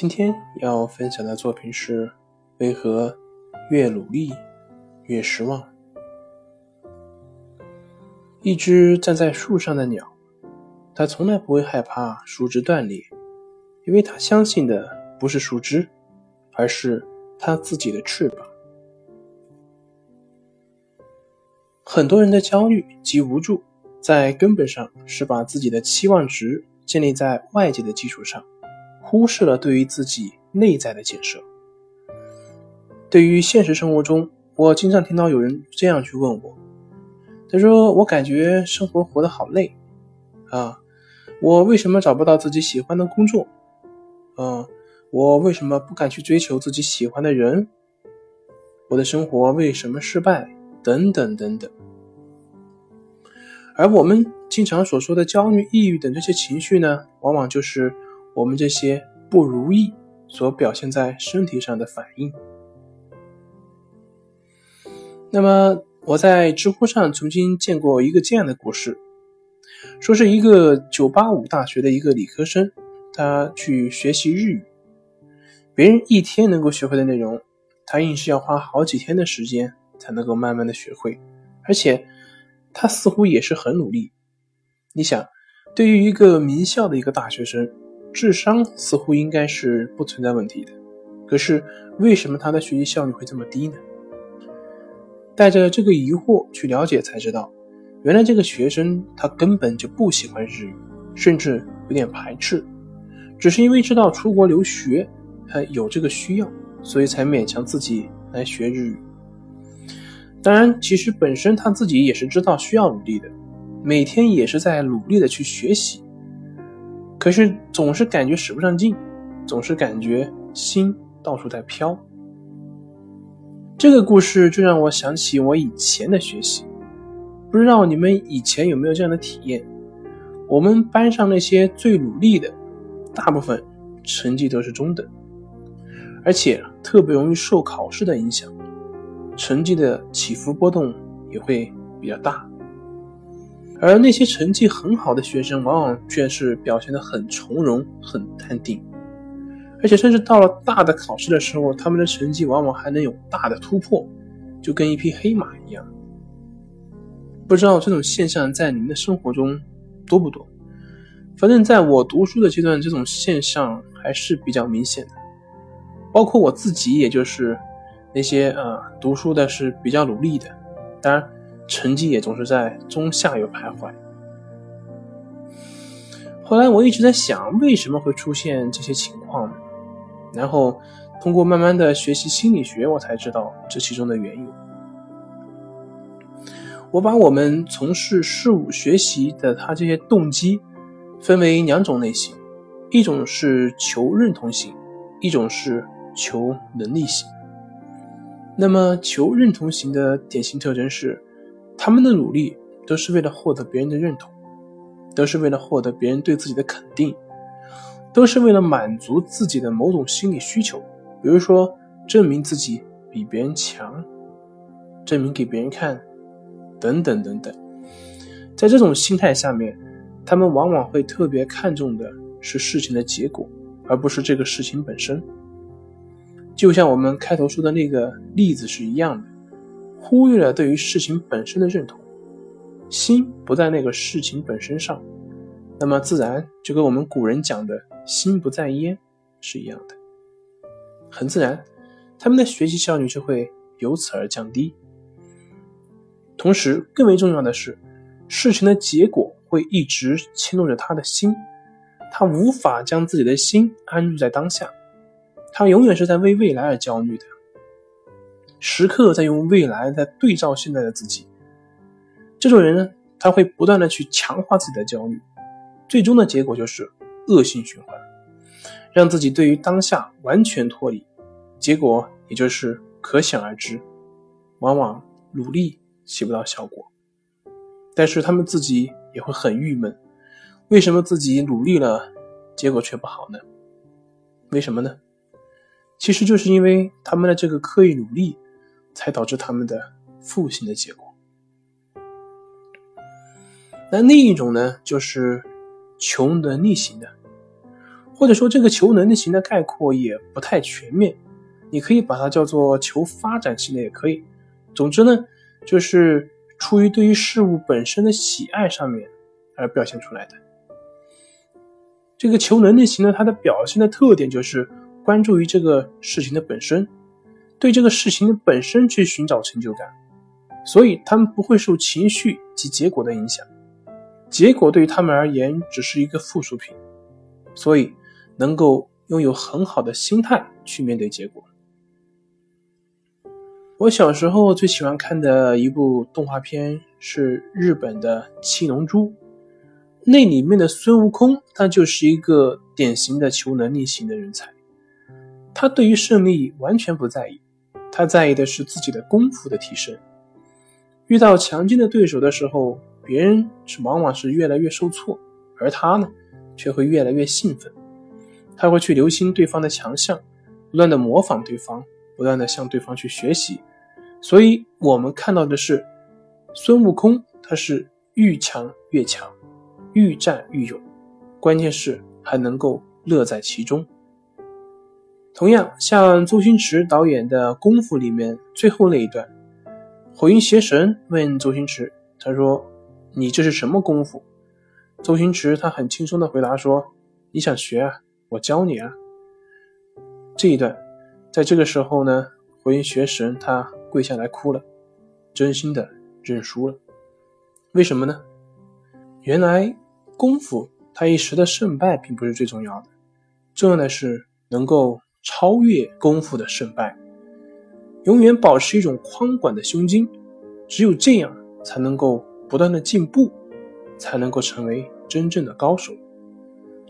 今天要分享的作品是：为何越努力越失望？一只站在树上的鸟，它从来不会害怕树枝断裂，因为它相信的不是树枝，而是它自己的翅膀。很多人的焦虑及无助，在根本上是把自己的期望值建立在外界的基础上。忽视了对于自己内在的建设。对于现实生活中，我经常听到有人这样去问我：“他说，我感觉生活活得好累啊，我为什么找不到自己喜欢的工作？嗯，我为什么不敢去追求自己喜欢的人？我的生活为什么失败？等等等等。”而我们经常所说的焦虑、抑郁等这些情绪呢，往往就是。我们这些不如意所表现在身体上的反应。那么，我在知乎上曾经见过一个这样的故事，说是一个985大学的一个理科生，他去学习日语，别人一天能够学会的内容，他硬是要花好几天的时间才能够慢慢的学会，而且他似乎也是很努力。你想，对于一个名校的一个大学生。智商似乎应该是不存在问题的，可是为什么他的学习效率会这么低呢？带着这个疑惑去了解，才知道，原来这个学生他根本就不喜欢日语，甚至有点排斥，只是因为知道出国留学他有这个需要，所以才勉强自己来学日语。当然，其实本身他自己也是知道需要努力的，每天也是在努力的去学习。可是总是感觉使不上劲，总是感觉心到处在飘。这个故事就让我想起我以前的学习，不知道你们以前有没有这样的体验？我们班上那些最努力的，大部分成绩都是中等，而且特别容易受考试的影响，成绩的起伏波动也会比较大。而那些成绩很好的学生，往往却是表现得很从容、很淡定，而且甚至到了大的考试的时候，他们的成绩往往还能有大的突破，就跟一匹黑马一样。不知道这种现象在你们的生活中多不多？反正在我读书的阶段，这种现象还是比较明显的。包括我自己，也就是那些呃读书的是比较努力的，当然。成绩也总是在中下游徘徊。后来我一直在想，为什么会出现这些情况呢？然后通过慢慢的学习心理学，我才知道这其中的缘由。我把我们从事事物学习的他这些动机分为两种类型，一种是求认同型，一种是求能力型。那么求认同型的典型特征是。他们的努力都是为了获得别人的认同，都是为了获得别人对自己的肯定，都是为了满足自己的某种心理需求，比如说证明自己比别人强，证明给别人看，等等等等。在这种心态下面，他们往往会特别看重的是事情的结果，而不是这个事情本身。就像我们开头说的那个例子是一样的。忽略了对于事情本身的认同，心不在那个事情本身上，那么自然就跟我们古人讲的“心不在焉”是一样的，很自然，他们的学习效率就会由此而降低。同时，更为重要的是，事情的结果会一直牵动着他的心，他无法将自己的心安住在当下，他永远是在为未来而焦虑的。时刻在用未来在对照现在的自己，这种人呢，他会不断的去强化自己的焦虑，最终的结果就是恶性循环，让自己对于当下完全脱离，结果也就是可想而知，往往努力起不到效果，但是他们自己也会很郁闷，为什么自己努力了，结果却不好呢？为什么呢？其实就是因为他们的这个刻意努力，才导致他们的负性的结果。那另一种呢，就是求能力型的，或者说这个求能力型的概括也不太全面，你可以把它叫做求发展型的也可以。总之呢，就是出于对于事物本身的喜爱上面而表现出来的。这个求能力型呢，它的表现的特点就是关注于这个事情的本身，对这个事情本身去寻找成就感，所以他们不会受情绪及结果的影响。结果对于他们而言只是一个附属品，所以能够拥有很好的心态去面对结果。我小时候最喜欢看的一部动画片是日本的《七龙珠》，那里面的孙悟空，他就是一个典型的求能力型的人才。他对于胜利完全不在意，他在意的是自己的功夫的提升。遇到强劲的对手的时候。别人是往往是越来越受挫，而他呢，却会越来越兴奋。他会去留心对方的强项，不断的模仿对方，不断的向对方去学习。所以，我们看到的是孙悟空，他是愈强越强，愈战愈勇，关键是还能够乐在其中。同样，像周星驰导演的《功夫》里面最后那一段，火云邪神问周星驰，他说。你这是什么功夫？周星驰他很轻松的回答说：“你想学啊，我教你啊。”这一段，在这个时候呢，火云邪神他跪下来哭了，真心的认输了。为什么呢？原来功夫他一时的胜败并不是最重要的，重要的是能够超越功夫的胜败，永远保持一种宽广的胸襟，只有这样才能够。不断的进步，才能够成为真正的高手。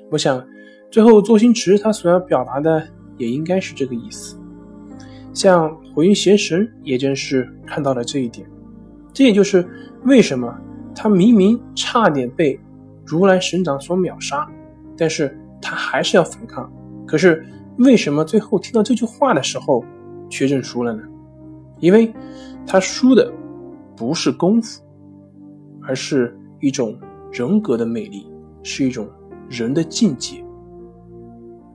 我想，最后周星驰他所要表达的也应该是这个意思。像火云邪神也正是看到了这一点，这也就是为什么他明明差点被如来神掌所秒杀，但是他还是要反抗。可是为什么最后听到这句话的时候却认输了呢？因为他输的不是功夫。而是一种人格的魅力，是一种人的境界。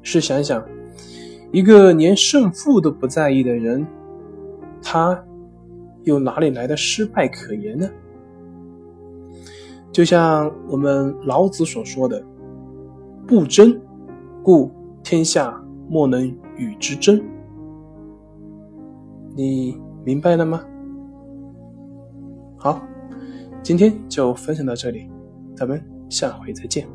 试想想，一个连胜负都不在意的人，他又哪里来的失败可言呢？就像我们老子所说的：“不争，故天下莫能与之争。”你明白了吗？好。今天就分享到这里，咱们下回再见。